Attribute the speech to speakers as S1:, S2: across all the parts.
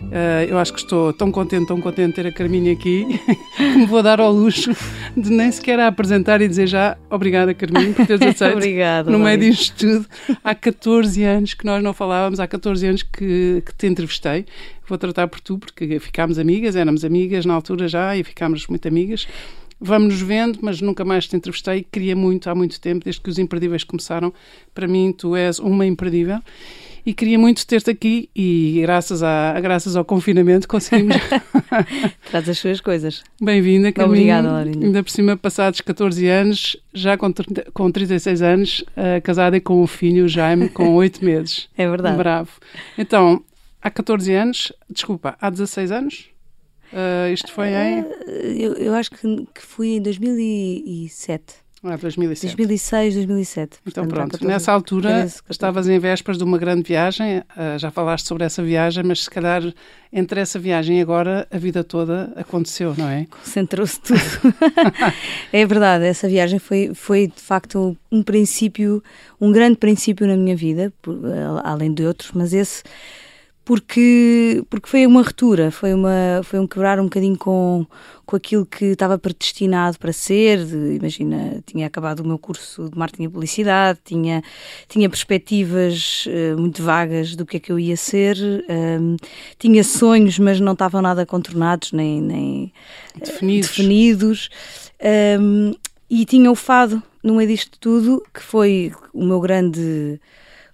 S1: Uh, eu acho que estou tão contente, tão contente de ter a Carminho aqui, que me vou dar ao luxo de nem sequer a apresentar e dizer já obrigada, Carminho, por teres aceito.
S2: Obrigada.
S1: No meio disto tudo. Há 14 anos que nós não falávamos, há 14 anos que, que te entrevistei. Vou tratar por tu, porque ficámos amigas, éramos amigas na altura já e ficámos muito amigas. Vamos nos vendo, mas nunca mais te entrevistei. Queria muito, há muito tempo, desde que os Imperdíveis começaram. Para mim, tu és uma imperdível e queria muito ter-te aqui e graças, a, graças ao confinamento conseguimos.
S3: Traz as suas coisas.
S1: Bem-vinda, Camila.
S3: Obrigada, Laurinda.
S1: Ainda por cima, passados 14 anos, já com, com 36 anos, uh, casada e com um filho, Jaime, com 8 meses.
S3: É verdade.
S1: Bravo. Então, há 14 anos, desculpa, há 16 anos? Uh, isto foi em. Uh,
S3: eu, eu, acho que, que fui em 2007.
S1: Ah, 2007.
S3: 2006, 2007.
S1: Então pronto, 14, nessa altura 13, estavas em vésperas de uma grande viagem, uh, já falaste sobre essa viagem, mas se calhar entre essa viagem e agora a vida toda aconteceu, não é?
S3: Concentrou-se tudo. é verdade, essa viagem foi, foi de facto um princípio, um grande princípio na minha vida, por, além de outros, mas esse porque, porque foi uma ruptura, foi, uma, foi um quebrar um bocadinho com, com aquilo que estava predestinado para ser. De, imagina, tinha acabado o meu curso de marketing e publicidade, tinha, tinha perspectivas uh, muito vagas do que é que eu ia ser, um, tinha sonhos, mas não estavam nada contornados nem, nem
S1: definidos.
S3: definidos. Um, e tinha o fado no meio disto tudo, que foi o meu grande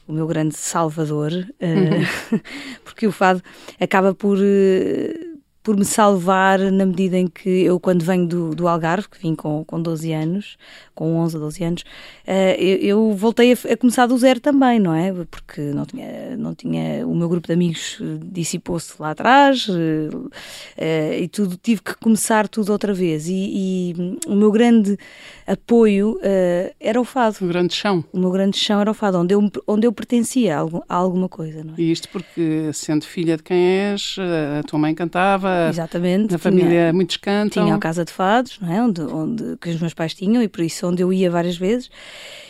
S3: o meu grande salvador, uhum. uh, porque o fado acaba por, uh, por me salvar na medida em que eu, quando venho do, do Algarve, que vim com, com 12 anos, com 11 ou 12 anos, uh, eu, eu, voltei a, a, começar do zero também, não é? Porque não tinha, não tinha o meu grupo de amigos dissipou-se lá atrás uh, e tudo, tive que começar tudo outra vez. E, e o meu grande apoio era o fado.
S1: O grande chão.
S3: O meu grande chão era o fado, onde eu, onde eu pertencia a, a alguma coisa, não é?
S1: E isto porque, sendo filha de quem és, a tua mãe cantava,
S3: Exatamente,
S1: a família tinha, muitos cantam.
S3: Tinha a casa de fados, não é? Onde, onde, que os meus pais tinham e por isso onde eu ia várias vezes.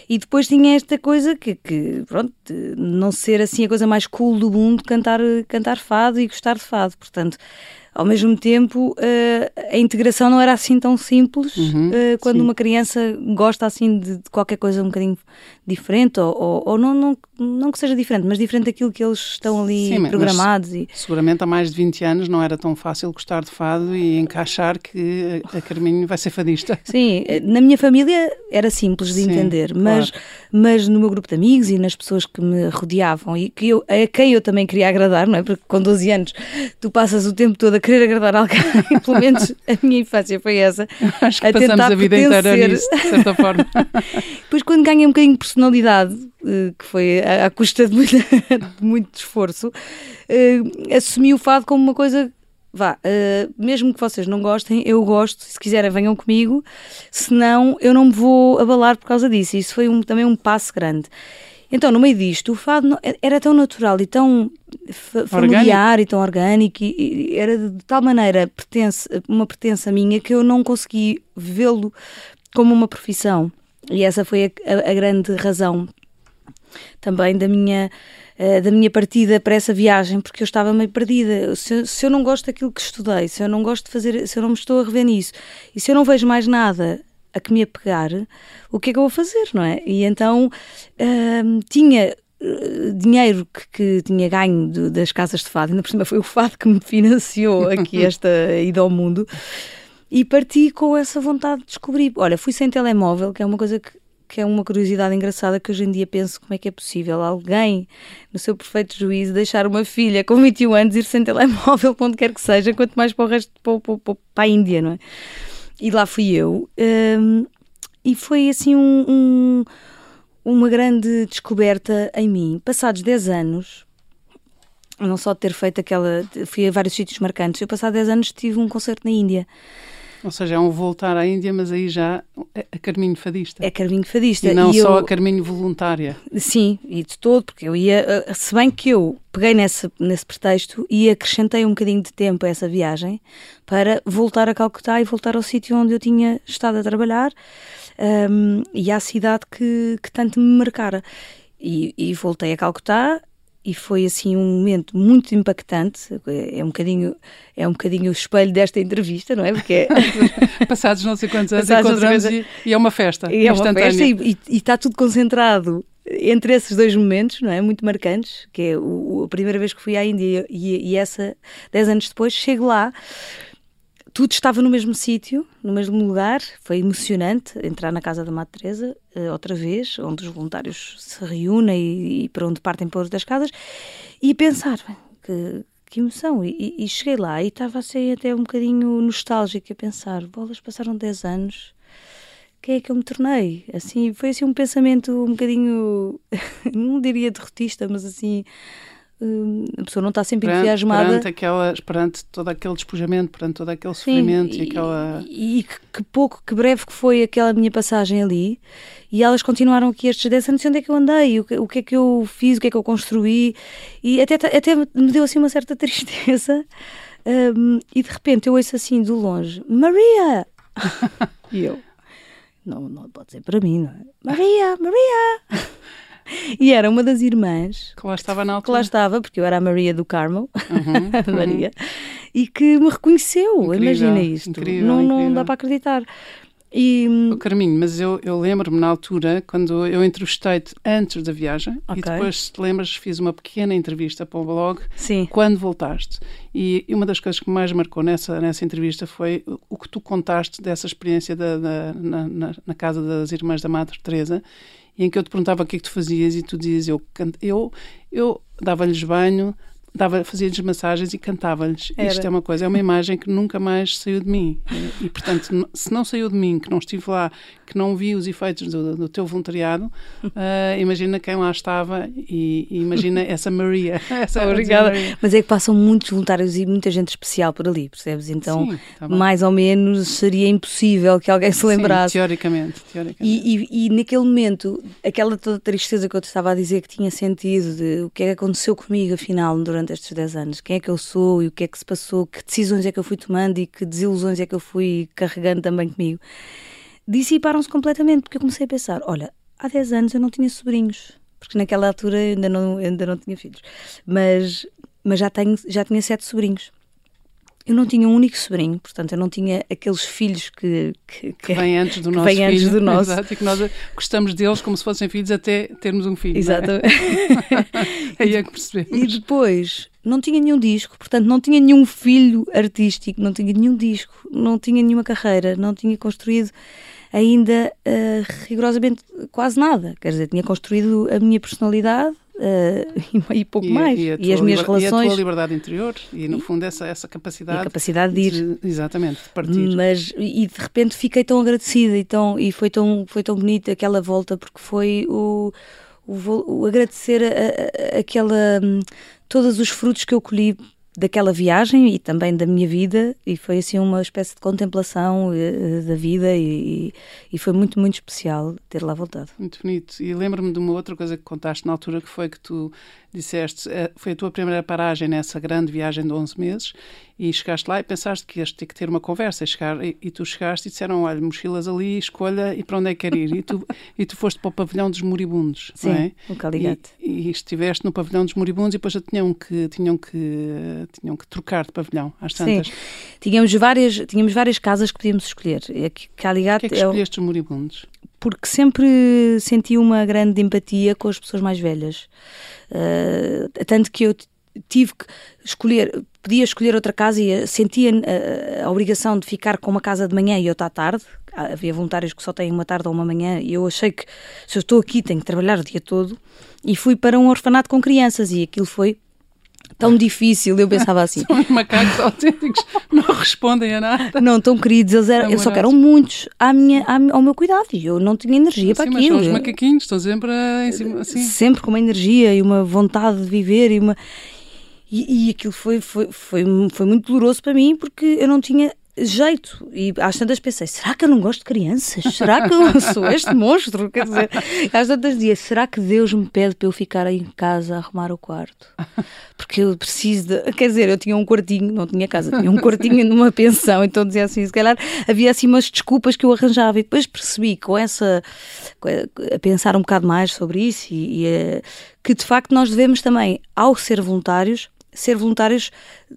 S3: E depois tinha esta coisa que, que, pronto, não ser assim a coisa mais cool do mundo, cantar, cantar fado e gostar de fado. Portanto, ao mesmo tempo, uh, a integração não era assim tão simples uhum, uh, quando sim. uma criança gosta assim de, qualquer coisa um bocadinho diferente, ou, ou, ou, não, não, não que seja diferente, mas diferente daquilo que eles estão ali sim, programados. E...
S1: Seguramente há mais de 20 anos não era tão fácil gostar de fado e encaixar que a Carminho vai ser fadista.
S3: Sim, na minha família era simples de sim, entender, mas, claro. mas no meu grupo de amigos e nas pessoas que me rodeavam e que eu, a quem eu também queria agradar, não é? Porque com 12 anos tu passas o tempo todo a querer agradar alguém, pelo menos a minha infância foi essa.
S1: Acho que a passamos a vida
S3: pertencer.
S1: inteira nisso, de certa forma.
S3: Depois, quando ganhei um bocadinho de personalidade, eh, que foi à custa de muito, de muito esforço, uh, assumi o fado como uma coisa vá, uh, mesmo que vocês não gostem, eu gosto, se quiserem venham comigo, senão eu não me vou abalar por causa disso. Isso foi um, também um passo grande. Então, no meio disto, o fado era tão natural e tão familiar orgânico. e tão orgânico e, e, era de tal maneira pertence, uma pertença minha que eu não consegui vê-lo como uma profissão. E essa foi a, a grande razão também da minha uh, da minha partida para essa viagem, porque eu estava meio perdida. Se, se, eu não gosto daquilo que estudei, se eu não gosto de fazer, se eu não me estou a rever nisso, e se eu não vejo mais nada a que me apegar, o que é que eu vou fazer, não é? E então hum, tinha eh, dinheiro que, que, tinha ganho de, das casas de fado, ainda por cima foi o fado que me financiou aqui esta ida ao mundo, e parti com essa vontade de descobrir. Olha, fui sem telemóvel, que é uma coisa que, que é uma curiosidade engraçada que hoje em dia penso como é que é possível alguém, no seu perfeito juízo, deixar uma filha com 21 anos ir sem telemóvel para onde quer que seja, quanto mais para o resto, para, para, para a Índia, não é? E lá fui eu. Um, e foi assim um, um, uma grande descoberta em mim. Passados 10 anos, não só ter feito aquela. Fui a vários sítios marcantes, eu, passado 10 anos, tive um concerto na Índia.
S1: Ou seja, é um voltar à Índia, mas aí já é a caminho fadista.
S3: É caminho fadista.
S1: E não
S3: e
S1: só
S3: eu,
S1: a caminho voluntária.
S3: Sim, e de todo, porque eu ia, uh, se bem que eu peguei nesse, nesse pretexto e acrescentei um bocadinho de tempo a essa viagem para voltar a Calcutá e voltar ao sítio onde eu tinha estado a trabalhar um, e à cidade que, que tanto me marcara. E, e voltei a Calcutá e foi assim um momento muito impactante. É um bocadinho é um bocadinho o espelho desta entrevista não é? Porque
S1: é... passados não sei quantos anos encontramos e, e é uma festa
S3: e é uma festa e, e, está tudo concentrado entre esses dois momentos não é? Muito marcantes que é o, a primeira vez que fui à Índia e, e essa dez anos depois chego lá tudo estava no mesmo sítio, no mesmo lugar. Foi emocionante entrar na casa da Madre Teresa uh, outra vez, onde os voluntários se reúnem e, e para onde partem para outras casas, e pensar que, que emoção. E, e, cheguei lá e estava assim até um bocadinho nostálgica a pensar: bolas, passaram 10 anos. Quem é que eu me tornei? Assim, foi assim um pensamento um bocadinho, não diria derrotista, mas assim, Hum, a pessoa não está sempre perante, entusiasmada.
S1: Perante, aquela, perante todo aquele despojamento, perante todo aquele sofrimento
S3: Sim,
S1: e, aquela.
S3: E, e que, que, pouco, que breve que foi aquela minha passagem ali. E elas continuaram aqui estes 10 anos, onde é que eu andei, o que, o que é que eu fiz, o que é que eu construí. E até, até me deu assim uma certa tristeza. Um, e de repente eu ouço assim de longe: Maria! e eu. Não, não pode ser para mim, não é? Maria, Maria! e era uma das irmãs
S1: que lá estava na altura.
S3: Que lá estava, porque eu era a Maria do Carmo, uhum, Maria, uhum. e que me reconheceu. Incrível, Imagina isto. Incrível, não, incrível. não dá para acreditar.
S1: E... O Carminho, mas eu, eu lembro-me na altura, quando eu entrevistei-te antes da viagem, okay. e depois, se te lembras, fiz uma pequena entrevista para o blog
S3: Sim.
S1: quando voltaste. E uma das coisas que mais marcou nessa, nessa entrevista foi o que tu contaste dessa experiência da, da na, na, na, casa das Irmãs da Madre Teresa em que eu te perguntava o que é que tu fazias e tu dizias, eu, eu, eu dava-lhes banho, dava, fazia-lhes massagens e cantava-lhes. Isto é uma coisa, é uma imagem que nunca mais saiu de mim. E, portanto, se não saiu de mim, que não estive lá, que não vi os efeitos do, do teu voluntariado, uh, imagina quem lá estava e, e imagina essa Maria. Essa
S3: Obrigada. Maria. Mas é que passam muitos voluntários e muita gente especial por ali, percebes? Então, Sim, tá mais ou menos seria impossível que alguém se lembrasse.
S1: Sim, teoricamente. teoricamente.
S3: E, e, e, naquele momento, aquela toda tristeza que eu te estava a dizer que tinha sentido de o que é que aconteceu comigo afinal durante durante estes 10 anos. Quem é que eu sou e o que é que se passou, que decisões é que eu fui tomando e que desilusões é que eu fui carregando também comigo. Dissiparam-se completamente, porque eu comecei a pensar: olha, há 10 anos eu não tinha sobrinhos, porque naquela altura ainda não, ainda não tinha filhos, mas, mas já, tenho, já tinha sete sobrinhos. Eu não tinha um único sobrinho, portanto, eu não tinha aqueles filhos que,
S1: que, que vêm antes do nosso
S3: vem antes do nosso.
S1: Exato, e que nós gostamos deles como se fossem filhos até termos um filho.
S3: Exatamente.
S1: É? Aí é que percebemos.
S3: E depois, não tinha nenhum disco, portanto, não tinha nenhum filho artístico, não tinha nenhum disco, não tinha nenhuma carreira, não tinha construído ainda uh, rigorosamente quase nada. Quer dizer, tinha construído a minha personalidade uh, e, pouco
S1: e,
S3: mais.
S1: E,
S3: e as minhas relações.
S1: E a tua liberdade interior e, no fundo, essa, essa capacidade.
S3: a capacidade de ir.
S1: De, exatamente, de partir.
S3: Mas, e de repente fiquei tão agradecida e, tão, e foi, tão, foi tão bonita aquela volta, porque foi o. O, o agradecer a, a, aquela hum, todos os frutos que eu colhi daquela viagem e também da minha vida e foi assim uma espécie de contemplação uh, da vida e, e, foi muito, muito especial ter lá voltado.
S1: Muito bonito. E lembro-me de uma outra coisa que contaste na altura que foi que tu disseste, uh, foi a tua primeira paragem nessa grande viagem de 11 meses e chegaste lá e pensaste que ias ter que ter uma conversa e, chegar, e, e, tu chegaste e disseram, olha, mochilas ali, escolha e para onde é que quer ir? E tu, e tu foste para o pavilhão dos moribundos,
S3: Sim,
S1: não é?
S3: o Caligate.
S1: E, e, estiveste no pavilhão dos moribundos e depois já tinham que, tinham que, tinham que trocar de pavilhão, às tantas.
S3: Sim, tínhamos várias, tínhamos várias casas que podíamos escolher.
S1: Caligate Porquê é que é escolheste os moribundos?
S3: Porque sempre senti uma grande empatia com as pessoas mais velhas. Uh, tanto que eu tive que escolher, podia escolher outra casa e sentia a, a, obrigação de ficar com uma casa de manhã e outra à tarde. Havia voluntários que só têm uma tarde ou uma manhã e eu achei que se eu estou aqui tenho que trabalhar o dia todo. E fui para um orfanato com crianças e aquilo foi tão difícil. Eu pensava assim:
S1: são macacos autênticos, não respondem a nada.
S3: Não, tão queridos, eles eram, só que eram muitos à minha, ao meu cuidado e eu não tinha energia para aquilo.
S1: Mas são os macaquinhos, estão sempre em cima, assim.
S3: Sempre com uma energia e uma vontade de viver e uma. E, e aquilo foi, foi, foi, foi muito doloroso para mim porque eu não tinha jeito. E às tantas pensei, será que eu não gosto de crianças? Será que eu sou este monstro? Quer dizer, às tantas dias, será que Deus me pede para eu ficar em casa a arrumar o quarto? Porque eu preciso de. Quer dizer, eu tinha um quartinho, não tinha casa, tinha um quartinho numa pensão, então dizia assim, se calhar havia assim umas desculpas que eu arranjava. E depois percebi com essa. a pensar um bocado mais sobre isso e, e eh, que de facto nós devemos também, ao ser voluntários, ser voluntários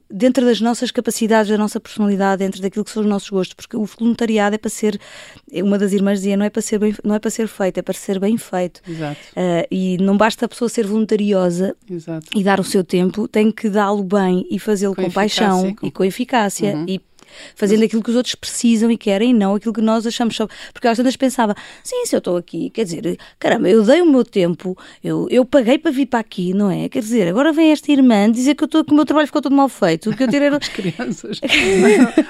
S3: dentro das nossas capacidades, da nossa personalidade, dentro daquilo que são os nossos gostos, porque o voluntariado é para ser, uma das irmãs dizia, não é para ser, bem, não é para ser feito, é para ser bem feito.
S1: Exato.
S3: Uh, e não basta a pessoa ser voluntariosa
S1: Exato.
S3: e dar o seu tempo, tem que dá-lo bem e fazê-lo com, com paixão com... e com eficácia. Uhum. E fazendo aquilo que os outros precisam e querem, não aquilo que nós achamos só. Porque às vezes pensava, sim, se eu estou aqui, quer dizer, caramba, eu dei o meu tempo, eu, eu paguei para vir para aqui, não é? Quer dizer, agora vem esta irmã dizer que, eu tô, que o meu trabalho ficou todo mal feito, que eu tirei.
S1: As crianças.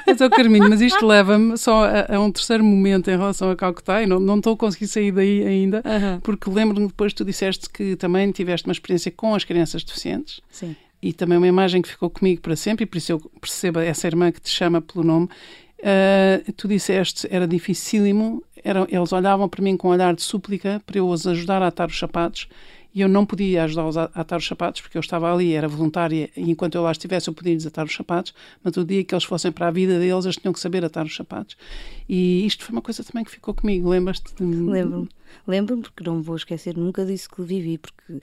S1: mas, ó Carminho, mas isto leva-me só a, a, um terceiro momento em relação a Calcutá, e não, não estou a conseguir sair daí ainda, porque lembro-me depois tu disseste que também tiveste uma experiência com as crianças deficientes.
S3: Sim
S1: e também uma imagem que ficou comigo para sempre, e por isso eu percebo essa irmã que te chama pelo nome. Uh, tu disseste era dificílimo, era, eles olhavam para mim com um olhar de súplica para eu os ajudar a atar os sapatos e eu não podia ajudá-los a atar os sapatos porque eu estava ali, era voluntária e enquanto eu lá estivesse eu podia desatar os sapatos, mas o dia que eles fossem para a vida deles eles tinham que saber atar os sapatos. E isto foi uma coisa também que ficou comigo, lembras-te? De...
S3: Lembro-me, lembro-me porque não vou esquecer nunca disso que vivi, porque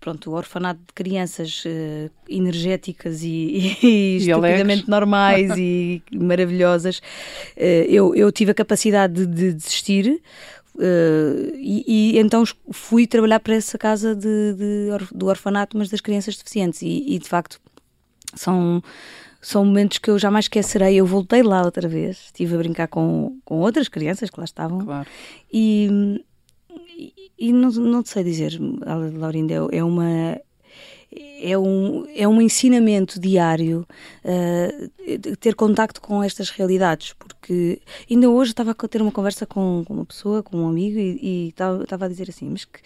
S3: pronto, o orfanato de crianças uh, energéticas e, e, e estupidamente normais e maravilhosas, uh, eu, eu tive a capacidade de, de desistir. Uh, e, e, então fui trabalhar para essa casa de, de, do orfanato, mas das crianças deficientes, e, e de facto são são momentos que eu jamais esquecerei. Eu voltei lá outra vez, estive a brincar com, com outras crianças que lá estavam.
S1: Claro.
S3: E, e não, não sei dizer, Laurinda, é, é uma é um, é um ensinamento diário uh, ter contacto com estas realidades, porque ainda hoje estava a ter uma conversa com, com uma pessoa, com um amigo, e, e estava, estava a dizer assim, mas que,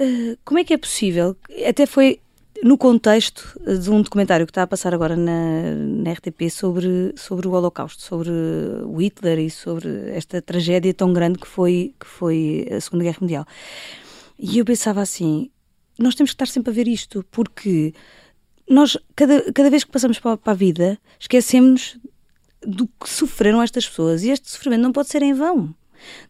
S3: uh, como é que é possível? Até foi no contexto de um documentário que está a passar agora na, na, RTP sobre, sobre o Holocausto, sobre o Hitler e sobre esta tragédia tão grande que foi, que foi a Segunda Guerra Mundial. E eu pensava assim: nós temos que estar sempre a ver isto, porque nós, cada, cada vez que passamos para, para a vida, esquecemos do que sofreram estas pessoas e este sofrimento não pode ser em vão.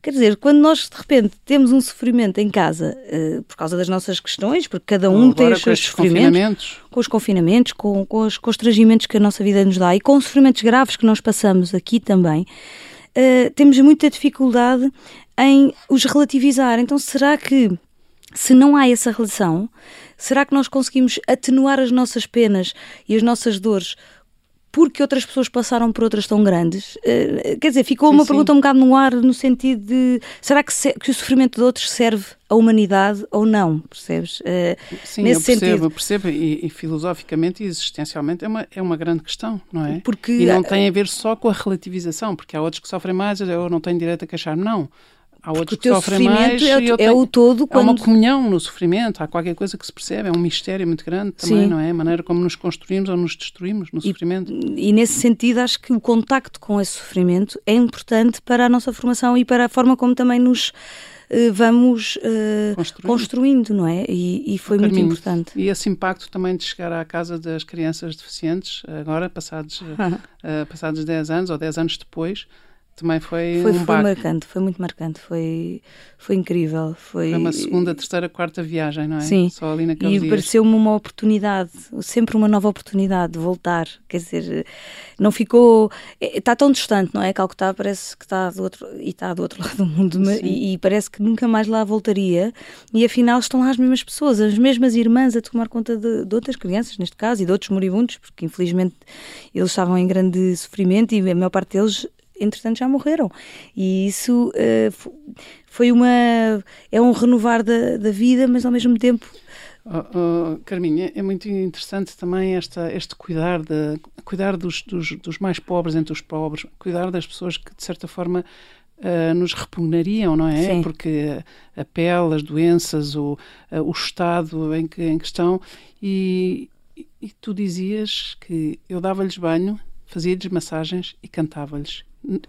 S3: Quer dizer, quando nós de repente temos um sofrimento em casa uh, por causa das nossas questões, porque cada um
S1: Agora,
S3: tem os seus sofrimentos, com os confinamentos, com, com os constrangimentos que a nossa vida nos dá e com os sofrimentos graves que nós passamos aqui também, uh, temos muita dificuldade em os relativizar. Então, será que se não há essa relação, será que nós conseguimos atenuar as nossas penas e as nossas dores porque outras pessoas passaram por outras tão grandes. Uh, quer dizer, ficou sim, uma sim. pergunta um bocado no ar, no sentido de será que, se, que, o sofrimento de outros serve à humanidade ou não? Percebes? Uh,
S1: sim, nesse eu percebo, sentido. eu percebo e, e, filosoficamente e existencialmente é uma, é uma grande questão, não é?
S3: Porque,
S1: e não tem a ver só com a relativização, porque há outros que sofrem mais, eu não tenho direito a queixar, não. Há outros que sofrem mais.
S3: É,
S1: é
S3: tenho, o todo.
S1: Quando... Há uma comunhão no sofrimento, há qualquer coisa que se percebe, é um mistério muito grande também, Sim. não é? A maneira como nos construímos ou nos destruímos no sofrimento.
S3: E, e nesse sentido, acho que o contacto com esse sofrimento é importante para a nossa formação e para a forma como também nos eh, vamos uh, construindo. construindo. não é? E, e foi muito importante.
S1: E esse impacto também de chegar à casa das crianças deficientes, agora, passados, uh, passados 10 anos ou 10 anos depois, também foi,
S3: foi
S1: um
S3: foi marcante, foi muito marcante, foi, foi incrível. Foi...
S1: foi uma segunda, terceira, quarta viagem, não é?
S3: Sim.
S1: Só ali naqueles
S3: e pareceu-me uma oportunidade, sempre uma nova oportunidade de voltar. Quer dizer, não ficou. É, está tão distante, não é? Calcutá parece que está do outro, e está do outro lado do mundo e, e, parece que nunca mais lá voltaria. E afinal estão lá as mesmas pessoas, as mesmas irmãs a tomar conta de, de outras crianças, neste caso, e de outros moribundos, porque infelizmente eles estavam em grande sofrimento e a maior parte deles entretanto já morreram. E isso uh, foi uma. é um renovar da, da vida, mas ao mesmo tempo.
S1: Oh, oh, Carminha, é muito interessante também esta, este cuidar, de, cuidar dos, dos, dos, mais pobres entre os pobres, cuidar das pessoas que de certa forma uh, nos repugnariam, não é?
S3: Sim.
S1: Porque a pele, as doenças, o, uh, o estado em que, em que estão. E, e tu dizias que eu dava-lhes banho fazia-lhes massagens e cantava-lhes.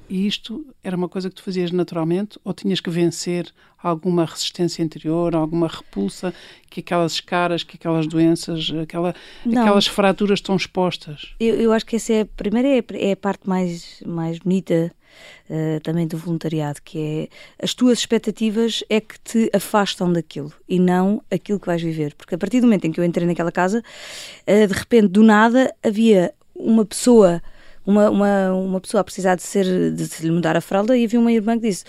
S1: E isto era uma coisa que tu fazias naturalmente ou tinhas que vencer alguma resistência interior, alguma repulsa que aquelas caras, que aquelas doenças, aquela, aquelas fraturas estão expostas?
S3: Eu, eu, acho que essa é a primeira é, é a parte mais, mais bonita uh, também do voluntariado, que é as tuas expectativas é que te afastam daquilo e não aquilo que vais viver. Porque a partir do momento em que eu entrei naquela casa, uh, de repente, do nada, havia uma pessoa uma, uma, uma pessoa a precisar de ser de se lhe mudar a fralda e havia uma irmã que disse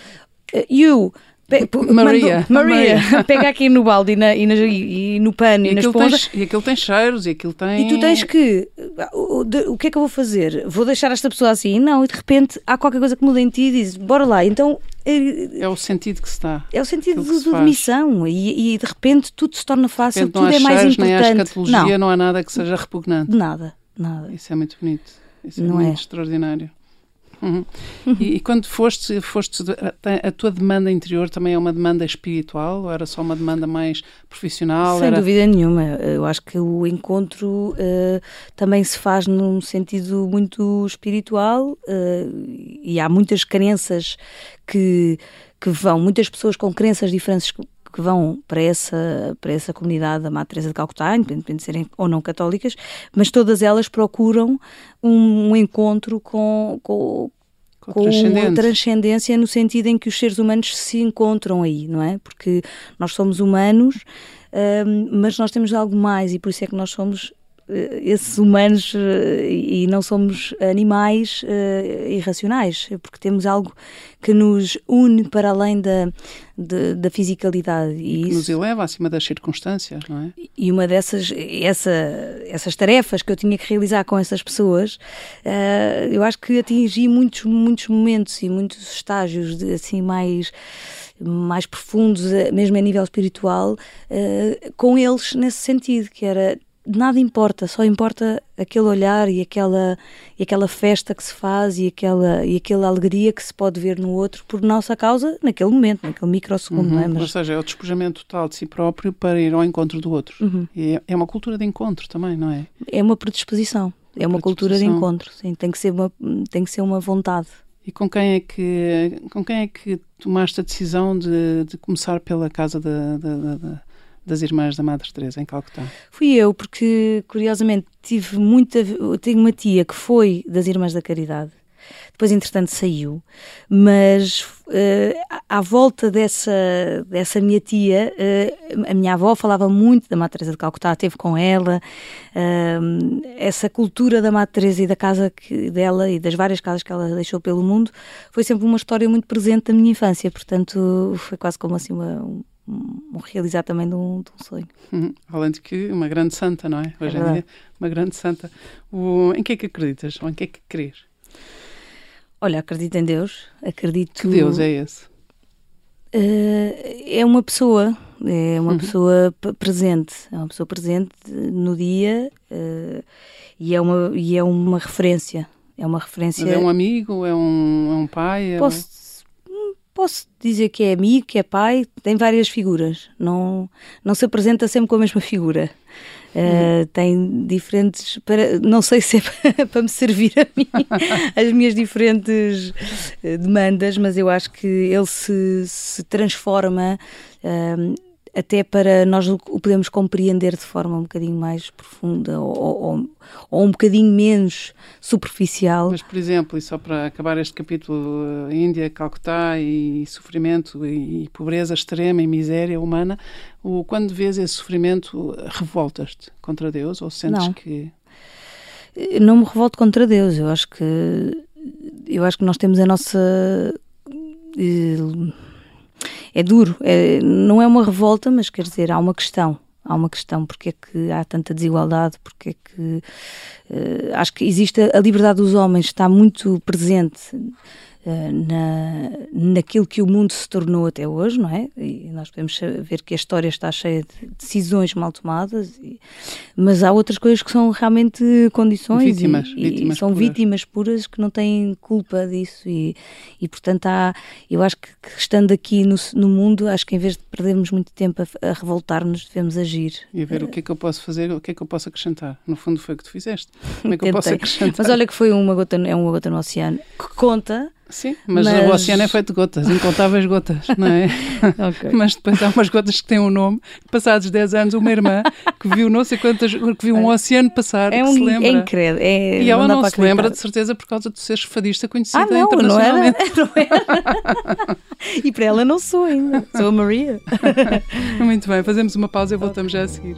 S3: eh, you
S1: Pe Maria,
S3: mandou, Maria, Maria. pega aqui no balde e, na, e, na, e, no pano e, e na esponja.
S1: E aquilo tem cheiros e aquilo tem.
S3: E tu tens que. O, de, o, que é que eu vou fazer? Vou deixar esta pessoa assim? Não, e de repente há qualquer coisa que muda em ti e diz: bora lá. Então.
S1: É, é o sentido que se dá.
S3: É o sentido de, de missão e, e, de repente tudo se torna fácil, tudo é mais cheiros, importante. Nem
S1: há escatologia, não. não há nada que seja repugnante.
S3: Nada, nada.
S1: Isso é muito bonito. Isso é não é muito extraordinário. Uhum. E, e, quando foste, foste, a tua demanda interior também é uma demanda espiritual ou era só uma demanda mais profissional?
S3: Sem
S1: era...
S3: dúvida nenhuma. Eu acho que o encontro uh, também se faz num sentido muito espiritual uh, e há muitas crenças que, que vão, muitas pessoas com crenças diferentes que vão para essa, para essa comunidade da Madre Teresa de Calcutá, independente de serem ou não católicas, mas todas elas procuram um, um encontro com, com, com transcendência no sentido em que os seres humanos se encontram aí, não é? Porque nós somos humanos, um, mas nós temos algo mais e por isso é que nós somos esses humanos eh, e não somos animais uh, irracionais, porque temos algo que nos une para além da, da, da fisicalidade.
S1: E, e que isso, nos eleva acima das circunstâncias, não é?
S3: E uma dessas, essa, essas tarefas que eu tinha que realizar com essas pessoas, uh, eu acho que atingi muitos, muitos momentos e muitos estágios de, assim mais mais profundos, mesmo a nível espiritual, uh, com eles nesse sentido, que era nada importa, só importa aquele olhar e aquela, e aquela festa que se faz e aquela, e aquela alegria que se pode ver no outro por nossa causa naquele momento, naquele microsegundo. Uhum.
S1: Não
S3: é? Mas...
S1: Ou seja, é o despojamento total de si próprio para ir ao encontro do outro. Uhum. E é, é uma cultura de encontro também, não é?
S3: É uma predisposição, é uma cultura de encontro, sim, tem que ser uma, tem que ser uma vontade.
S1: E com quem é que, com quem é que tomaste a decisão de, de começar pela casa da, da, da das Irmãs da Madre Teresa em Calcutá?
S3: Fui eu, porque curiosamente tive muita. Tenho uma tia que foi das Irmãs da Caridade. Depois, entretanto, saiu, mas uh, à volta dessa, dessa minha tia, uh, a minha avó falava muito da Madre Teresa de Calcutá, teve com ela, uh, essa cultura da Madre Teresa e da casa que, dela e das várias casas que ela deixou pelo mundo, foi sempre uma história muito presente da minha infância, portanto, foi quase como assim uma, um realizar também de um, de um sonho.
S1: Uhum. Além de que uma grande santa, não é? é Hoje é em dia, uma grande santa. O, em que é que acreditas? Ou em que é que crês?
S3: Olha, acredito em Deus. Acredito.
S1: Que Deus é esse?
S3: Uh, é uma pessoa, é uma uhum. pessoa presente, é uma pessoa presente no dia uh, e, é uma, e é uma referência. É uma referência.
S1: Mas é um amigo, é um, é um pai?
S3: É Posso posso dizer que é amigo, que é pai, tem várias figuras, não, não se apresenta sempre com a mesma figura. Uh, tem diferentes, para, não sei se é para, me servir a mim, as minhas diferentes uh, demandas, mas eu acho que ele se, se transforma uh, até para nós o podemos compreender de forma um bocadinho mais profunda ou, ou, ou, um bocadinho menos superficial.
S1: Mas, por exemplo, e só para acabar este capítulo, Índia, Calcutá e sofrimento e, pobreza extrema e miséria humana, o, quando vês esse sofrimento, revoltas-te contra Deus ou sentes
S3: Não.
S1: que...
S3: Não me revolto contra Deus, eu acho que eu acho que nós temos a nossa eh, é duro, é, não é uma revolta, mas quer dizer, há uma questão. Há uma questão, porque é que há tanta desigualdade, porque é que uh, acho que existe a, liberdade dos homens, está muito presente na, naquilo que o mundo se tornou até hoje, não é? E nós podemos ver que a história está cheia de decisões mal tomadas, e, mas há outras coisas que são realmente condições
S1: vítimas,
S3: e,
S1: vítimas
S3: e são
S1: puras.
S3: vítimas puras que não têm culpa disso e, e portanto há, eu acho que, que estando aqui no, no, mundo, acho que em vez de perdermos muito tempo a, a revoltar-nos, devemos agir.
S1: E a ver o que é que eu posso fazer, o que é que eu posso acrescentar. No fundo foi o que tu fizeste. Como é que eu posso acrescentar?
S3: Mas olha que foi uma gota, é uma gota no oceano que conta
S1: Sim, mas, mas, o oceano é feito de gotas, incontáveis gotas, não é? okay. Mas depois há umas gotas que têm um nome. Passados 10 anos, uma irmã que viu não sei quantas, que viu um oceano passar,
S3: é
S1: um,
S3: se
S1: lembra.
S3: É incrível. É,
S1: e ela não, não se lembra de certeza por causa de seres fadista conhecida
S3: ah, não,
S1: internacionalmente.
S3: Não era, não era. e para ela não sou ainda, sou a Maria.
S1: Muito bem, fazemos uma pausa e voltamos já a seguir.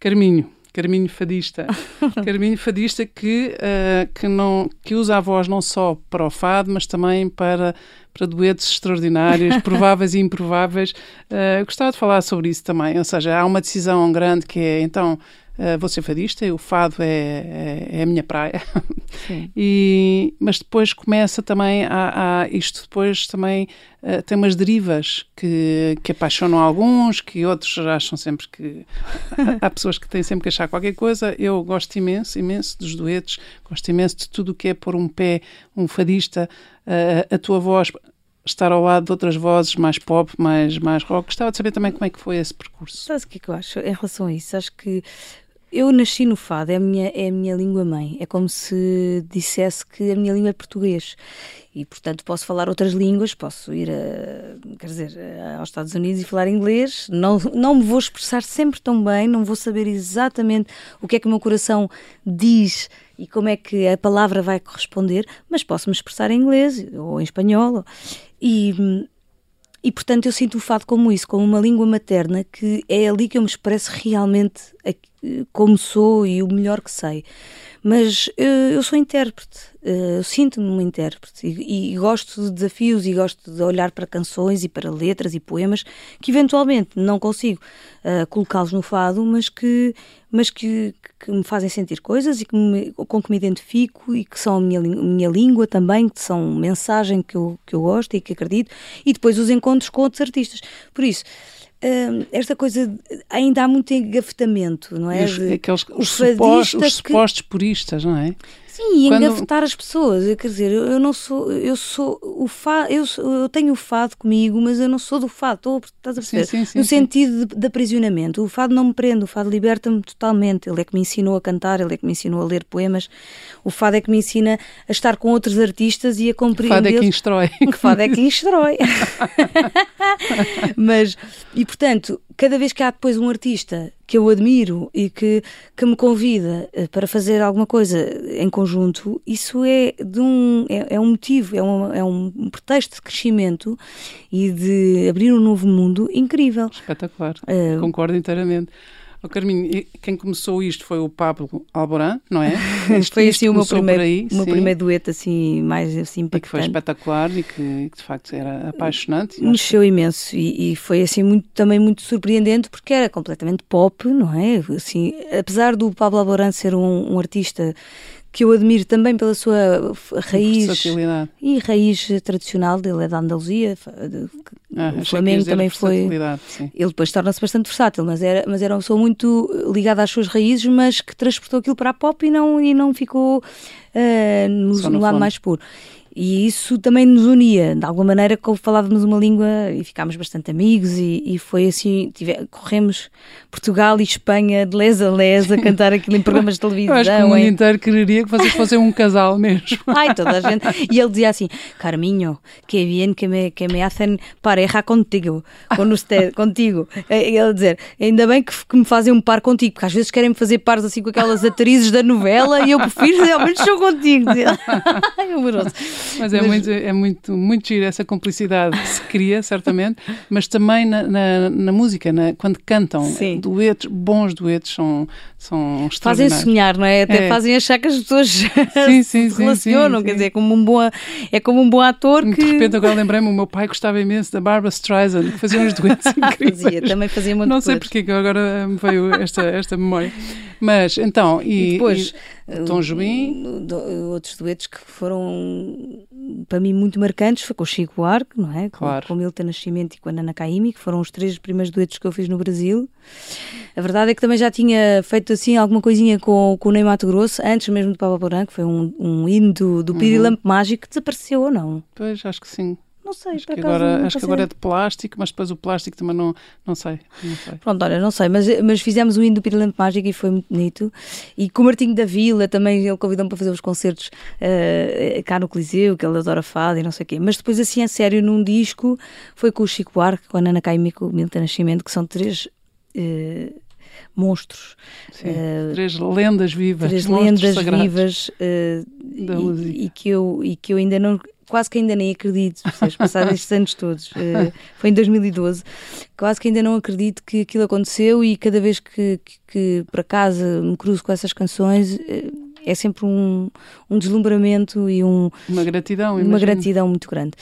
S1: Carminho. Carminho Fadista. Carminho Fadista que, uh, que, não, que usa a voz não só para o fado, mas também para, para duetos extraordinários, prováveis e improváveis. Uh, gostava de falar sobre isso também. Ou seja, há uma decisão grande que é, então, Uh, vou ser fadista, o fado é, é, é a minha praia. e, mas depois começa também a, a isto depois também uh, tem umas derivas que, que apaixonam alguns, que outros acham sempre que há pessoas que têm sempre que achar qualquer coisa. Eu gosto imenso, imenso dos duetos, gosto imenso de tudo o que é pôr um pé, um fadista, uh, a tua voz estar ao lado de outras vozes mais pop, mais, mais rock. Gostava de saber também como é que foi esse percurso.
S3: Sabes o que é que eu acho em relação a isso? Acho que eu nasci no fado, é a, minha, é a minha língua mãe. É como se dissesse que a minha língua é português. E, portanto, posso falar outras línguas, posso ir a, quer dizer, aos Estados Unidos e falar inglês. Não, não me vou expressar sempre tão bem, não vou saber exatamente o que é que o meu coração diz e como é que a palavra vai corresponder, mas posso me expressar em inglês ou em espanhol. E, e portanto eu sinto o fado como isso, como uma língua materna, que é ali que eu me expresso realmente como sou e o melhor que sei. Mas uh, eu sou intérprete, uh, eu sinto-me uma intérprete e, e, gosto de desafios e gosto de olhar para canções e para letras e poemas que eventualmente não consigo uh, colocá-los no fado, mas que, mas que, que me fazem sentir coisas e que me, com que me identifico e que são a minha, minha língua também, que são mensagem que eu, que eu gosto e que acredito, e depois os encontros com outros artistas. Por isso, Uh, esta coisa ainda há muito engafetamento, não é?
S1: Os, aqueles, os, supostos, os supostos puristas, não é?
S3: Sim, e Quando... engafetar as pessoas. Quer dizer, eu não sou, eu sou o fado, eu, eu tenho o fado comigo, mas eu não sou do fado. Estou, estás a perceber? Sim, sim, sim, no sentido de, de, aprisionamento. O fado não me prende, o fado liberta-me totalmente. Ele é que me ensinou a cantar, ele é que me ensinou a ler poemas. O fado é que me ensina a estar com outros artistas e a compreender. O
S1: fado é que instrói.
S3: O fado é que instrói. mas, e portanto, cada vez que há depois um artista que eu admiro e que, que me convida eh, para fazer alguma coisa em conjunto, isso é, de um, é, é um motivo, é, uma, é um pretexto de crescimento e de abrir um novo mundo incrível.
S1: Espetacular, uh, concordo inteiramente. Oh, Carminho, quem começou isto foi o Pablo Alborán, não é?
S3: Isto, foi assim o meu primeiro, aí, meu primeiro dueto assim, mais assim
S1: impactante. E que foi espetacular e que, que de facto era apaixonante.
S3: Mexeu que... imenso e, e, foi assim muito, também muito surpreendente porque era completamente pop, não é? Assim, apesar do Pablo Alborán ser um, um artista que eu admiro também pela sua raiz e raiz tradicional dele é da Andaluzia
S1: ah,
S3: o Flamengo também foi.
S1: sim.
S3: ele depois torna-se bastante versátil mas era mas era uma pessoa muito ligada às suas raízes mas que transportou aquilo para a pop e não e não ficou uh, no, no, no lado mais puro e isso também nos unia, de alguma maneira falávamos uma língua e ficámos bastante amigos e, e foi assim, tive, corremos Portugal e Espanha de les a les a cantar aquilo em programas de televisão.
S1: Eu acho que o mundo inteiro quereria que vocês fossem um casal mesmo.
S3: Ai, toda a gente. E ele dizia assim, Carminho, que bien que me, que me hacen pareja contigo, com usted, contigo. Ele dizer, ainda bem que, que, me fazem um par contigo, porque às vezes querem-me fazer pares assim com aquelas atrizes da novela e eu prefiro realmente show contigo. Ai, amoroso.
S1: Mas é, mas... Muito, é muito, muito giro essa cumplicidade que se cria, certamente, mas também na, na, na música, na, quando cantam, Sim. duetos, bons duetos são, são
S3: Fazem sonhar, não é? Até é. fazem achar que as pessoas sim, sim, se relacionam, sim, quer dizer, é como um bom, é como um bom ator que...
S1: De repente agora lembrei-me, o meu pai gostava imenso da Barbara Streisand, que fazia uns duetos incríveis.
S3: fazia, também fazia muito
S1: Não sei porque agora me veio esta, esta memória. Mas, então, e,
S3: E depois,
S1: e Tom Jobim,
S3: outros duetos que foram para mim muito marcantes foi com o Chico Buarque, não é? Com,
S1: Claro.
S3: com o Milton Nascimento e com a Nana Caymmi, que foram os três primeiros duetos que eu fiz no Brasil. A verdade é que também já tinha feito assim alguma coisinha com, com o Ney Mato Grosso, antes mesmo do Papa Branco, foi um, um hino do, do Pirilampo Mágico que desapareceu ou não?
S1: pois, acho que sim.
S3: Não sei,
S1: Acho
S3: por
S1: que,
S3: acaso,
S1: agora, acho que agora é de plástico, mas depois o plástico também não, não sei, não sei.
S3: Pronto, olha, não sei, mas, mas fizemos o hino do Pirilampo Mágico e foi muito bonito. E com o Martinho da Vila também, ele convidou-me para fazer os concertos eh, cá no Coliseu, que ele adora fado e não sei o quê. Mas depois, assim, a sério, num disco, foi com o Chico Buarque, com a Nana Caymmi e o Milton Nascimento, que são três eh, monstros,
S1: Sim.
S3: Eh,
S1: três lendas vivas,
S3: três lendas vivas
S1: da
S3: e, e que eu, e que eu ainda não quase que ainda nem acredito, percebes? passados estes anos todos, eh, foi em 2012, quase que ainda não acredito que aquilo aconteceu e cada vez que, que, que por acaso me cruzo com essas canções é sempre um, um deslumbramento e um,
S1: Uma gratidão,
S3: uma gratidão muito grande.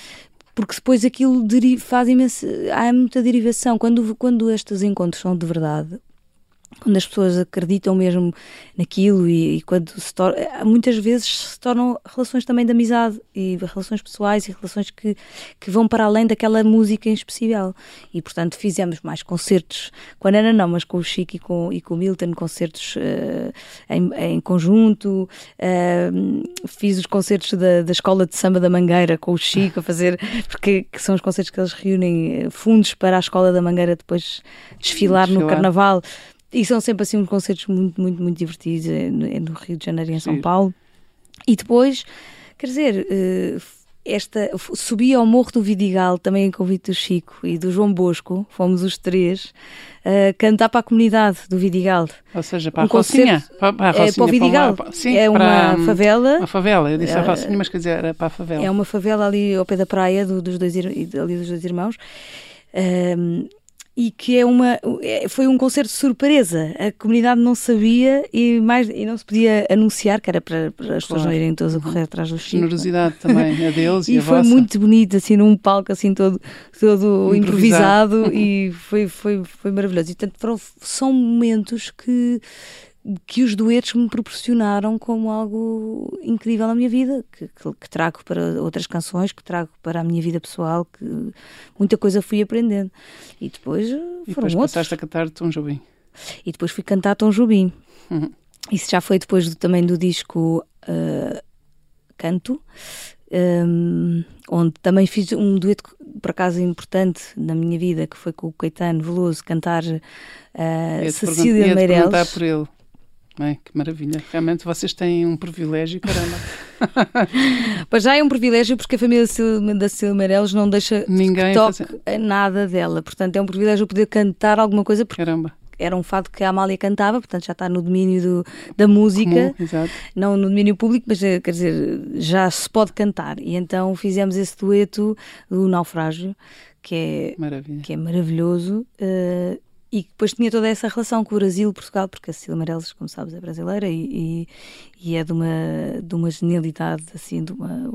S3: Porque depois aquilo faz imenso. Há muita derivação. Quando, quando estes encontros são de verdade, quando as pessoas acreditam mesmo naquilo e, e quando se tor- muitas vezes se tornam relações também de amizade e relações pessoais e relações que, que vão para além daquela música em especial. E portanto fizemos mais concertos com a Nana não, mas com o Chico e com, e com o Milton concertos eh, em, em conjunto. Eh, fiz os concertos da, da Escola de Samba da Mangueira com o Chico a fazer porque que são os concertos que eles reúnem eh, fundos para a Escola da Mangueira depois desfilar, no
S1: Desfilar.
S3: Carnaval e são sempre assim uns concertos muito, muito, muito divertidos eh, no, Rio de Janeiro e em São
S1: Giro.
S3: Paulo. E depois, quer dizer, eh, esta, subi ao Morro do Vidigal, também em convite do Chico e do João Bosco, fomos os três, a cantar para a comunidade do Vidigal.
S1: Ou seja, para a
S3: Um
S1: Rocinha.
S3: concerto-
S1: Para, para a
S3: É, para o
S1: Rocinha,
S3: Vidigal.
S1: uma- sim,
S3: é
S1: para,
S3: uma
S1: hum,
S3: favela.
S1: Uma favela, eu disse a Rocinha, mas quer dizer, era para a favela.
S3: É uma favela ali ao pé da praia do- dos, dois, ali dos dois irmãos. E que é uma é- foi um concerto de surpresa. A comunidade não sabia e mais e não se podia anunciar que era para, para as pessoas
S1: Claro.
S3: não irem todas a correr atrás do Chico.
S1: Generosidade também, a deles e,
S3: E foi
S1: vossa.
S3: muito bonito, assim, num palco assim todo, todo
S1: Improvisado.
S3: improvisado, e foi, foi, foi maravilhoso. E portanto foram, são momentos que, que os duetos me proporcionaram como algo incrível na minha vida, que, que, que trago para outras canções, que trago para a minha vida pessoal, que muita coisa fui aprendendo. E depois eh,
S1: E
S3: foram
S1: depois
S3: outros.
S1: passaste a cantar Tom Jobim.
S3: E depois fui cantar Tom Jobim.
S1: Uhum.
S3: Isso já foi depois do- também do disco uh, Canto, um, onde também fiz um dueto, por acaso, importante na minha vida, que foi com o Caetano Veloso cantar uh, Cecília
S1: perguntar
S3: Meirelles.
S1: por ele. Bem, que maravilha. Realmente vocês têm um privilégio, caramba.
S3: Mas já é um privilégio porque a família da Cecília Meirelles não deixa
S1: Ninguém
S3: que toque
S1: fazer-
S3: a nada dela. Portanto, é um privilégio poder cantar alguma coisa, porque
S1: Caramba.
S3: era um fado que a Amália cantava, portanto já está no domínio do- da música.
S1: Comum,
S3: não no domínio público, mas eh, quer dizer, já se pode cantar. E então fizemos esse dueto do Naufrágio, que é,
S1: Maravilha.
S3: que é maravilhoso. eh, e que depois tinha toda essa relação com o Brasil, Portugal, porque a Cecília Meirelles, como sabes, é brasileira e, e, e é de uma, de uma genialidade, assim, de uma,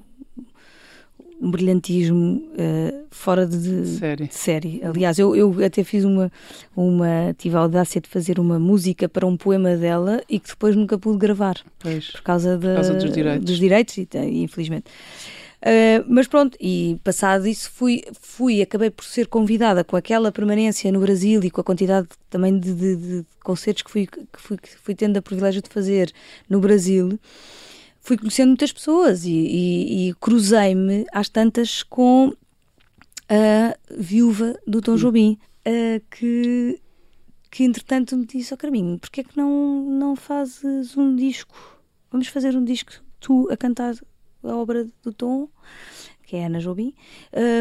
S3: um brilhantismo eh, fora de, de-
S1: Sério.
S3: de série. Aliás, eu, eu até fiz uma, uma. tive a audácia de fazer uma música para um poema dela e que depois nunca pude gravar
S1: Pois.
S3: por causa, da-
S1: causa dos direitos.
S3: dos direitos, e infelizmente. Uh, mas pronto, e passado isso fui, fui, acabei por ser convidada com aquela permanência no Brasil e com a quantidade também de, de- de concertos que fui, que, fui, que fui tendo a privilégio de fazer no Brasil, fui conhecendo muitas pessoas e, e- e cruzei-me às tantas com a viúva do Tom Jobim, uh, que, que entretanto me disse ao Carminho, porquê é que não, não fazes um disco? Vamos fazer um disco, tu a cantar a obra do Tom, que é Ana Jobim.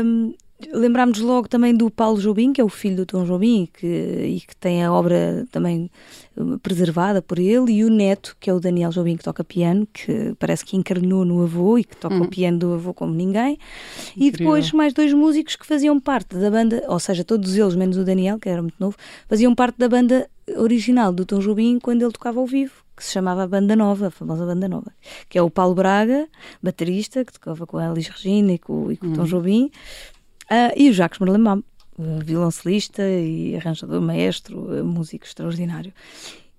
S3: Um, Lembrámos logo também do Paulo Jobim, que é o filho do Tom Jobim, que, e que tem a obra também uh, preservada por ele, e o neto, que é o Daniel Jobim, que toca piano, que parece que encarnou no avô e que toca
S1: Uhum.
S3: o piano do avô como ninguém. E
S1: Incrível.
S3: depois mais dois músicos que faziam parte da banda, ou seja, todos eles, menos o Daniel, que era muito novo, faziam parte da banda original do Tom Jobim quando ele tocava ao vivo, que se chamava Banda Nova, a famosa Banda Nova, que é o Paulo Braga, baterista, que tocava com a Elis Regina e com, e com o Tom Jobim, ah, e o Jacques Merlemam, violoncelista e arranjador, maestro, eh, músico extraordinário.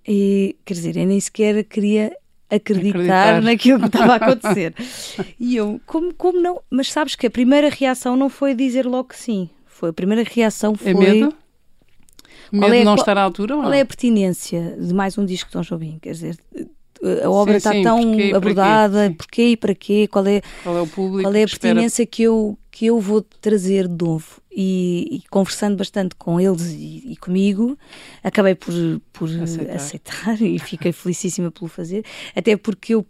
S3: E, quer dizer, eu nem sequer queria acreditar,
S1: Acreditar.
S3: naquilo que estava a acontecer. e eu, como, como não? Mas sabes que a primeira reação não foi dizer logo que sim. Foi a primeira reação foi
S1: É medo? Medo
S3: é
S1: não
S3: qual-
S1: estar à altura
S3: qual
S1: não?
S3: é a pertinência de mais um disco de Tom Jobim? Quer dizer, a obra
S1: Sim,
S3: está
S1: sim,
S3: tão
S1: porquê para quê?
S3: abordada,
S1: Sim.
S3: porquê e para quê? Qual é,
S1: Qual é o público
S3: qual é a
S1: que
S3: pertinência que eu, que eu vou trazer de novo? E, e conversando bastante com eles e, e comigo, acabei por, por
S1: Aceitar.
S3: aceitar. e fiquei felicíssima pelo fazer, até porque eu,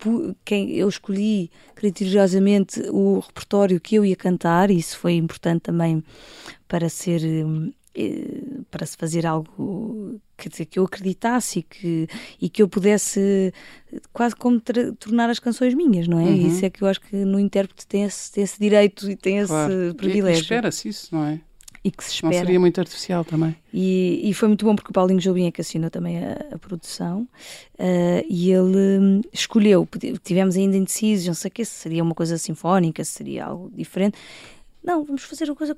S3: quem, eu escolhi criteriosamente o repertório que eu ia cantar, e isso foi importante também para ser. Eh, para se fazer algo quer dizer, que eu acreditasse e que, e que eu pudesse quase como tornar as canções minhas, não é?
S1: Uhum.
S3: Isso é que eu acho que no intérprete tem esse, tem esse direito e tem
S1: Claro.
S3: esse privilégio.
S1: Espera-se isso, não é?
S3: E que se
S1: Não
S3: espera.
S1: seria muito artificial também.
S3: E, e foi muito bom porque o Paulinho Jobim é que assinou também a, a produção eh, e ele hum, escolheu, tivemos ainda indecisos, não sei o que, se seria uma coisa sinfónica, se seria algo diferente. Não, vamos fazer uma coisa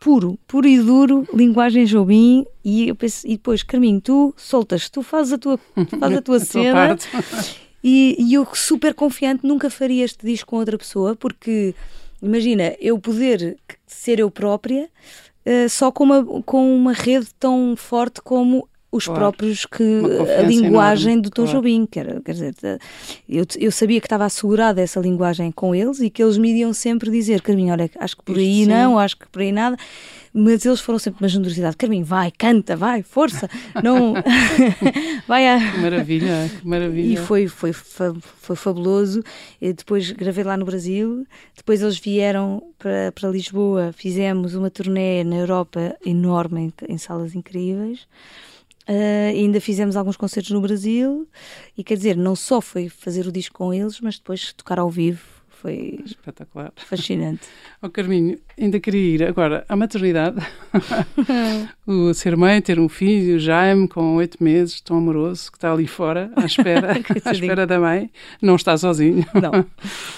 S3: puro, puro e duro, linguagem Jobim e eu penso, e depois, Carminho, tu soltas, tu fazes a tua, tu fazes a tua cena e, e eu super confiante nunca faria este disco com outra pessoa porque imagina, eu poder ser eu própria eh, só com uma, com uma rede tão forte como os
S1: Claro.
S3: próprios que a linguagem
S1: enorme,
S3: do Tom
S1: claro.
S3: Jobim, quer, quer dizer, eu, eu sabia que estava assegurada essa linguagem com eles e que eles me iriam sempre dizer, Carminho, olha, acho que por
S1: Isto
S3: aí
S1: sim.
S3: não, acho que por aí nada, mas eles foram sempre uma generosidade, Carminho, vai, canta, vai, força, não, vai a,
S1: Que maravilha, que maravilha.
S3: e foi, foi, foi fabuloso. E depois gravei lá no Brasil. Depois eles vieram para, para Lisboa. Fizemos uma turnê na Europa enorme, em, em salas incríveis. E ainda fizemos alguns concertos no Brasil. E quer dizer, não só foi fazer o disco com eles, mas depois tocar ao vivo. Foi
S1: Espetacular.
S3: fascinante.
S1: Ó Carminho, ainda queria ir agora à maternidade. o ser mãe, ter um filho, Jaime, com oito meses, tão amoroso, que está ali fora, à espera, à espera da mãe. Não está sozinho.
S3: Não.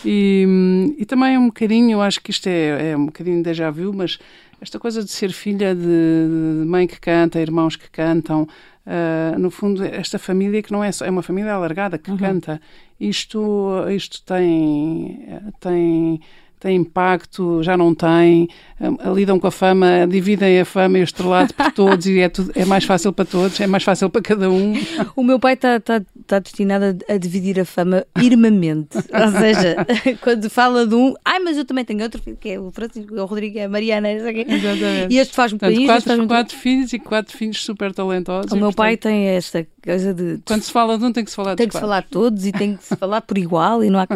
S1: E, hum, e também é um bocadinho, eu acho que isto é, é um bocadinho déjà vu, mas esta coisa de ser filha de mãe que canta, irmãos que cantam, ah, no fundo, esta família que não é só, é uma família alargada que canta, isto, isto tem, tem, tem impacto, já não tem, ah, lidam com a fama, dividem a fama e o estrelado por todos e é, tudo, é mais fácil para todos, é mais fácil para cada um.
S3: O meu pai está tá, tá destinado a, dividir a fama irmamente. Ou seja, quando fala de um, ai, mas eu também tenho outro filho, que é o Francisco, o Rodrigo, é a Mariana, não sei o quê.
S1: Exatamente.
S3: E este faz-me país, este
S1: quatro,
S3: faz-me
S1: quatro filhos e quatro filhos super talentosos.
S3: O
S1: e,
S3: meu pai
S1: portanto,
S3: tem esta coisa de.
S1: Quando se fala de um, tem que se falar
S3: tem
S1: dos
S3: que se falar todos e tem que se falar por igual e não há.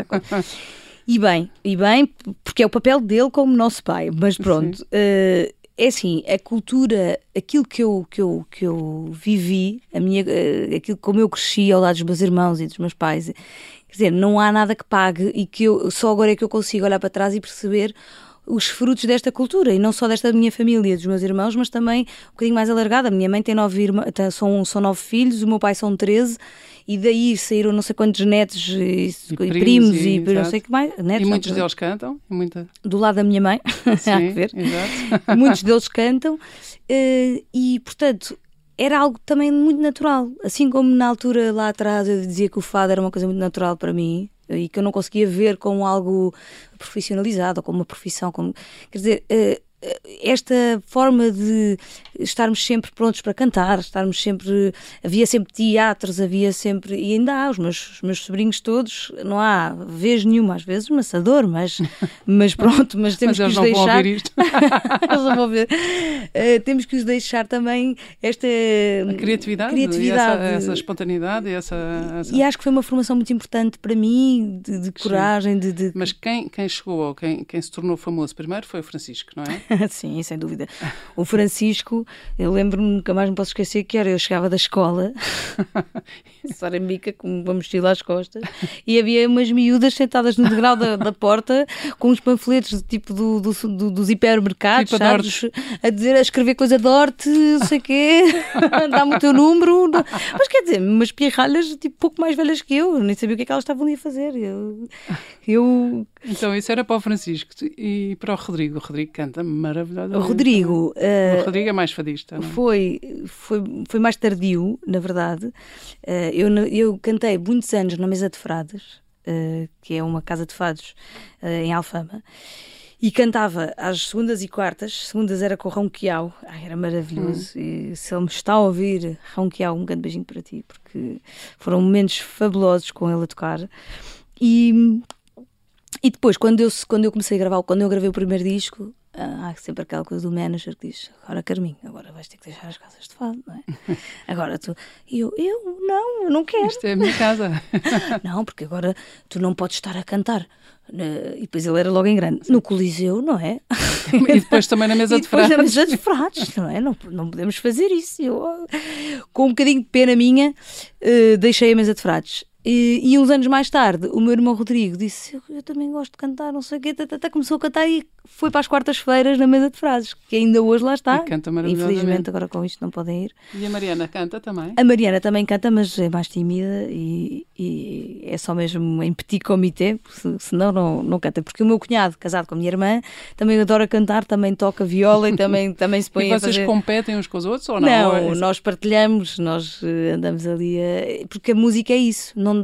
S3: E bem, e bem, porque é o papel dele como nosso pai. Mas pronto, eh, é assim, a cultura, aquilo que eu, que eu, que eu vivi, a minha, eh, aquilo como eu cresci ao lado dos meus irmãos e dos meus pais, quer dizer, não há nada que pague e que eu, só agora é que eu consigo olhar para trás e perceber os frutos desta cultura e não só desta minha família, dos meus irmãos, mas também um bocadinho mais alargada. A minha mãe tem nove irmãos, são, são nove filhos, o meu pai são treze e daí saíram não sei quantos netos e, e
S1: primos,
S3: primos,
S1: e-
S3: e, não sei o que mais. Netos,
S1: E muitos deles cantam. Muita...
S3: do lado da minha mãe, há
S1: Sim,
S3: que ver.
S1: exato.
S3: Muitos deles cantam eh, e, portanto, era algo também muito natural. Assim como na altura lá atrás eu dizia que o fado era uma coisa muito natural para mim e que eu não conseguia ver como algo profissionalizado ou como uma profissão. Como, quer dizer, eh, esta forma de estarmos sempre prontos para cantar, estarmos sempre. Havia sempre teatros, havia sempre. E ainda há, os meus, os meus sobrinhos todos, não há vez nenhuma, às vezes maçador, mas, mas pronto, mas temos
S1: Mas
S3: que
S1: eles
S3: os
S1: não vão
S3: deixar.
S1: ouvir isto.
S3: Eles não vão ver. Eh, temos que os deixar também esta
S1: A criatividade,
S3: criatividade.
S1: Essa, essa espontaneidade e essa... essa-
S3: E acho que foi uma formação muito importante para mim, de, de coragem, de, de-
S1: Mas quem, quem chegou, ou quem, quem se tornou famoso primeiro foi o Francisco, não é?
S3: Sim, sem dúvida. O Francisco, eu lembro-me, nunca mais me posso esquecer que era, eu chegava da escola, Sarambica, com uma mochila às costas, e havia umas miúdas sentadas no degrau da, da porta, com uns panfletos tipo do, do- do- dos hipermercados,
S1: Tipo a
S3: sabes? A dizer, a escrever coisa de horte, não sei o quê, dá-me o teu número. Mas quer dizer, umas pirralhas tipo pouco mais velhas que eu, nem sabia o que é que elas estavam ali a fazer. Eu, eu
S1: Então isso era para o Francisco e para o Rodrigo. O Rodrigo canta maravilhosa.
S3: O Rodrigo.
S1: Uh, o Rodrigo é mais fadista, não é?
S3: Foi, foi, foi mais tardio, na verdade. Uh, eu, eu cantei muitos anos na Mesa de Frades, uh, que é uma casa de fados em Alfama. E cantava às segundas e quartas. Segundas era com o Ronquial. Ai, era maravilhoso. Hum. E se ele me está a ouvir, Ronquial, um grande beijinho para ti, porque foram momentos fabulosos com ele a tocar. E, e depois, quando eu, quando eu comecei a gravar, quando eu gravei o primeiro disco, há sempre aquela coisa do manager que diz: Agora, Carminho, agora vais ter que deixar as casas de fado, não é? Agora tu. E eu, eu não, eu não quero.
S1: Isto é a minha casa.
S3: não, porque agora tu não podes estar a cantar. E depois ele era logo em grande. No Coliseu, não é?
S1: E depois também na mesa de fratos.
S3: na mesa de fratos, não é? Não, não podemos fazer isso. Eu, com um bocadinho de pena minha, uh, deixei a mesa de fratos. E, e, uns anos mais tarde, o meu irmão Rodrigo disse: Eu, eu também gosto de cantar, não sei o quê. Até começou a cantar e foi para as quartas-feiras na mesa de frases, que ainda hoje lá está.
S1: E canta
S3: Infelizmente, agora com isto não podem ir.
S1: E a Mariana canta também?
S3: A Mariana também canta, mas é mais tímida e, e é só mesmo em petit comité, senão não, não canta. Porque o meu cunhado, casado com a minha irmã, também adora cantar, também toca viola e também, também se põe
S1: e
S3: a
S1: vocês
S3: fazer...
S1: competem uns com os outros ou não?
S3: Não, nós partilhamos, nós eh, andamos ali a... Porque a música é isso. Não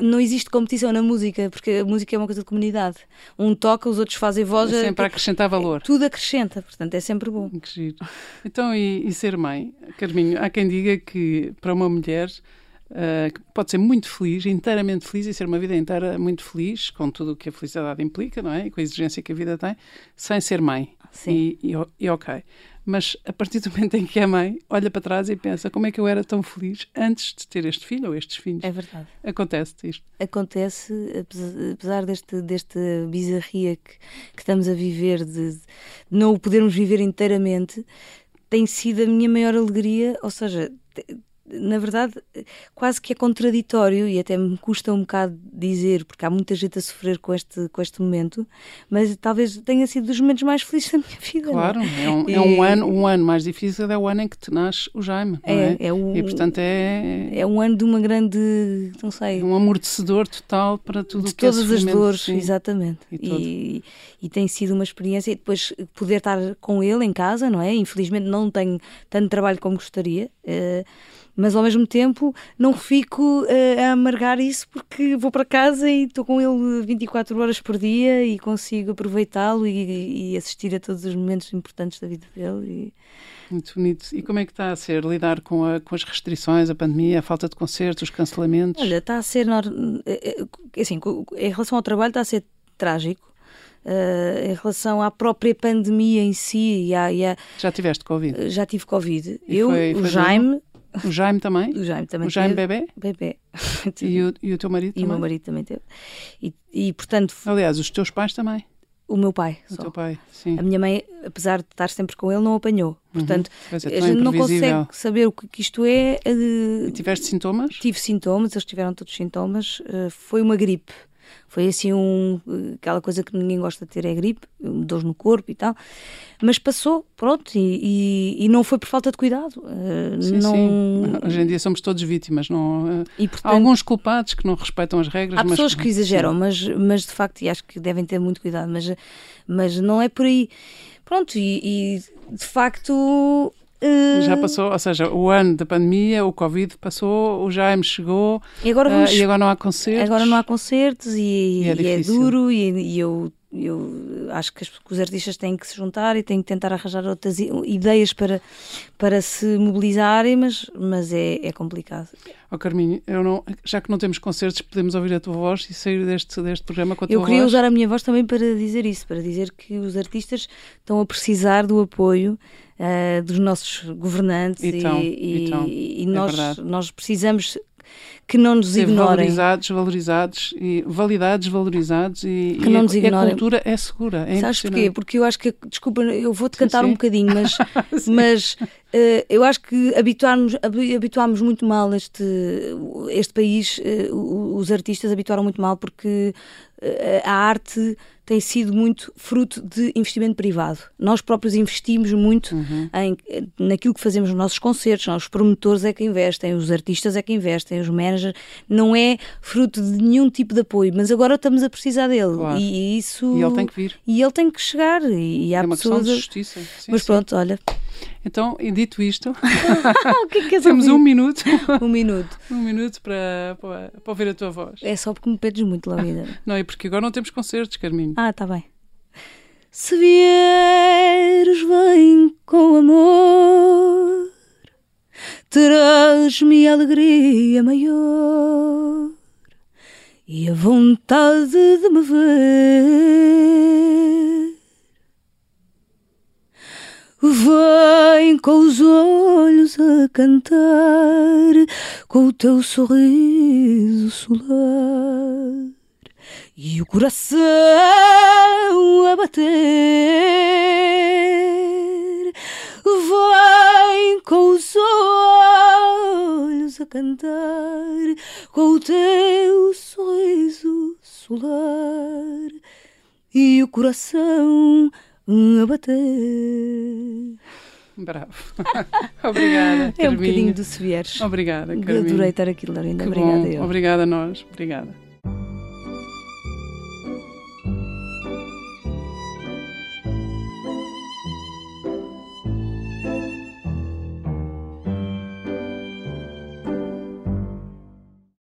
S3: não existe competição na música, porque a música é uma coisa de comunidade. Um toca, os outros fazem voz.
S1: É sempre a acrescentar valor.
S3: Tudo acrescenta, portanto é sempre bom.
S1: Que giro. Então, e, e ser mãe? Carminho, há quem diga que para uma mulher Uh, pode ser muito feliz, inteiramente feliz e ser uma vida inteira muito feliz, com tudo o que a felicidade implica, não é? E com a exigência que a vida tem, sem ser mãe.
S3: Sim.
S1: E, e, e ok mas a partir do momento em que é mãe, olha para trás e pensa como é que eu era tão feliz antes de ter este filho ou estes filhos.
S3: É verdade.
S1: Acontece isto.
S3: Acontece, apesar deste, desta bizarria que, que estamos a viver, de, de não o podermos viver inteiramente, tem sido a minha maior alegria, ou seja, na verdade, quase que é contraditório e até me custa um bocado dizer, porque há muita gente a sofrer com este, com este momento, mas talvez tenha sido dos momentos mais felizes da minha vida.
S1: É? Claro, é, um, é um, ano, um ano mais difícil, é o ano em que te nasce o Jaime. É, é? é um, e portanto é.
S3: É um ano de uma grande. Não sei.
S1: Um amortecedor total para tudo
S3: o
S1: que é
S3: todas as dores, sim. exatamente. E, e, e, tem sido uma experiência. E depois poder estar com ele em casa, não é? Infelizmente não tenho tanto trabalho como gostaria. Uh, mas ao mesmo tempo não fico uh, a amargar isso porque vou para casa e estou com ele 24 horas por dia e consigo aproveitá-lo e, e, assistir a todos os momentos importantes da vida dele.
S1: E... Muito bonito. E como é que está a ser lidar com, a, com as restrições, a pandemia, a falta de concertos, os cancelamentos?
S3: Olha, está a ser, eh, eh, assim, em relação ao trabalho está a ser trágico. Uh, em relação à própria pandemia em si. E à, e à...
S1: Já tiveste Covid?
S3: Já tive Covid. E eu, foi, foi o Jaime,
S1: o Jaime também?
S3: O Jaime também
S1: O Jaime
S3: teve.
S1: bebê?
S3: Bebê.
S1: e, o, e o teu marido
S3: e
S1: também?
S3: E o meu marido também teve. E, e, portanto...
S1: Aliás, os teus pais também?
S3: O meu pai.
S1: O
S3: só.
S1: teu pai, sim.
S3: A minha mãe, apesar de estar sempre com ele, não apanhou. Uhum. Portanto, uhum. é, a gente não consegue saber o que isto é.
S1: Uh... E tiveste sintomas?
S3: Tive sintomas, eles tiveram todos sintomas. Uh, foi uma gripe. Foi assim um, aquela coisa que ninguém gosta de ter é gripe, dores no corpo e tal. Mas passou, pronto, e, e, e não foi por falta de cuidado. Uh,
S1: sim,
S3: não...
S1: sim. Hoje em dia somos todos vítimas. Não, uh, e, portanto, há alguns culpados que não respeitam as regras.
S3: Há
S1: mas,
S3: pessoas que exageram, mas, mas de facto, e acho que devem ter muito cuidado, mas, mas não é por aí. Pronto, e, e de facto
S1: já passou, ou seja, o ano da pandemia, o Covid passou, o Jaime chegou
S3: e agora, vamos,
S1: uh, e agora não há concertos.
S3: Agora não há concertos e, e, é, e é, duro e, eu eu acho que, os artistas têm que se juntar e têm que tentar arranjar outras ideias para, para se mobilizarem, mas, mas é, é complicado.
S1: Oh, Carminho, eu não, já que não temos concertos, podemos ouvir a tua voz e sair deste, deste programa com a tua
S3: voz? Eu queria
S1: voz.
S3: usar a minha voz também para dizer isso, para dizer que os artistas estão a precisar do apoio uh, dos nossos governantes
S1: então,
S3: e,
S1: então,
S3: e,
S1: e
S3: nós,
S1: é
S3: nós precisamos que não nos
S1: Ser
S3: ignorem.
S1: valorizados, valorizados e validados, valorizados e,
S3: que
S1: e
S3: não
S1: a,
S3: nos ignorem.
S1: a cultura é segura. É
S3: Sabes porquê? Porque eu acho que, desculpa, eu vou-te cantar sim, sim. um bocadinho, mas, mas eu acho que habituámos, habituámos muito mal este, este país, uh, os artistas habituaram muito mal porque uh, a arte tem sido muito fruto de investimento privado. Nós próprios investimos muito uhum. em, naquilo que fazemos nos nossos concertos. Nós, os promotores é que investem, os artistas é que investem, os managers. Não é fruto de nenhum tipo de apoio, mas agora estamos a precisar dele.
S1: Claro.
S3: E isso.
S1: E ele tem que vir.
S3: E ele tem que chegar. E há
S1: é uma
S3: pessoas.
S1: Questão de justiça. Sim,
S3: mas
S1: sim.
S3: pronto, olha.
S1: Então, e dito isto,
S3: que é que
S1: temos um minuto.
S3: um minuto.
S1: um minuto para, para, para ouvir a tua voz.
S3: É só porque me pedes muito, Lavínia.
S1: não, é porque agora não temos concertos, Carminho.
S3: Ah, tá bem. Se vieres, vem com amor, terás-me alegria maior e a vontade de me ver. Vem com os olhos a cantar, com o teu sorriso solar e o coração a bater. Vem com os olhos a cantar, com o teu sorriso solar e o coração a bater.
S1: Bravo. Obrigada.
S3: É um bocadinho de se vieres.
S1: Obrigada, Carminho.
S3: Adorei estar aqui, Laurinda.
S1: Que
S3: Obrigada.
S1: Bom.
S3: Eu.
S1: Obrigada a nós. Obrigada.